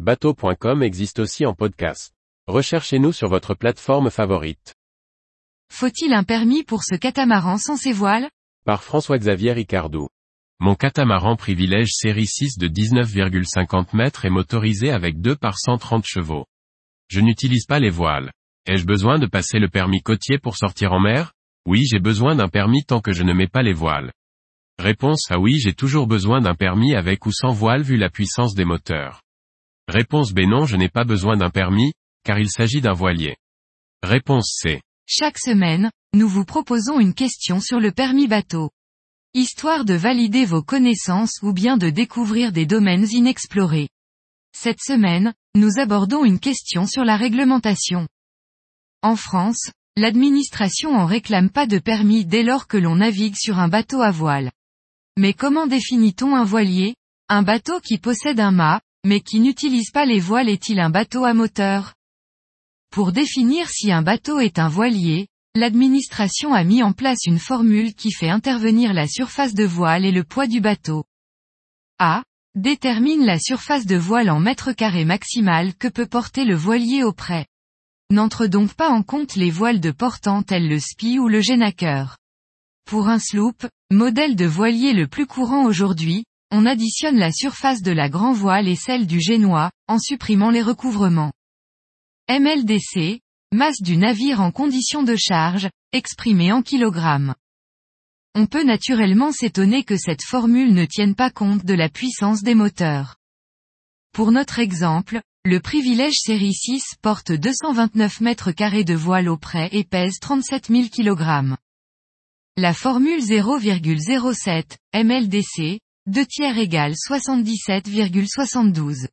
Bateau.com existe aussi en podcast. Recherchez-nous sur votre plateforme favorite. Faut-il un permis pour ce catamaran sans ses voiles? Par François-Xavier Ricardou. Mon catamaran privilège série 6 de 19,50 mètres est motorisé avec 2 par 130 chevaux. Je n'utilise pas les voiles. Ai-je besoin de passer le permis côtier pour sortir en mer? Oui j'ai besoin d'un permis tant que je ne mets pas les voiles. Réponse à oui j'ai toujours besoin d'un permis avec ou sans voile vu la puissance des moteurs. Réponse B non je n'ai pas besoin d'un permis, car il s'agit d'un voilier. Réponse C. Chaque semaine, nous vous proposons une question sur le permis bateau. Histoire de valider vos connaissances ou bien de découvrir des domaines inexplorés. Cette semaine, nous abordons une question sur la réglementation. En France, l'administration en réclame pas de permis dès lors que l'on navigue sur un bateau à voile. Mais comment définit-on un voilier? Un bateau qui possède un mât, mais qui n'utilise pas les voiles est-il un bateau à moteur? Pour définir si un bateau est un voilier, l'administration a mis en place une formule qui fait intervenir la surface de voile et le poids du bateau. A. Détermine la surface de voile en mètres carrés maximal que peut porter le voilier au près. N'entre donc pas en compte les voiles de portant tels le SPI ou le Genaker. Pour un sloop, modèle de voilier le plus courant aujourd'hui, on additionne la surface de la grand voile et celle du génois, en supprimant les recouvrements. MLDC, masse du navire en condition de charge, exprimée en kilogrammes. On peut naturellement s'étonner que cette formule ne tienne pas compte de la puissance des moteurs. Pour notre exemple, le privilège série 6 porte 229 mètres carrés de voile au près et pèse 37 000 kg. La formule 0,07, MLDC, 2 tiers égale 77,72.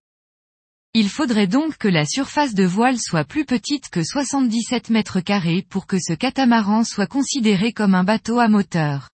Il faudrait donc que la surface de voile soit plus petite que 77 mètres carrés pour que ce catamaran soit considéré comme un bateau à moteur.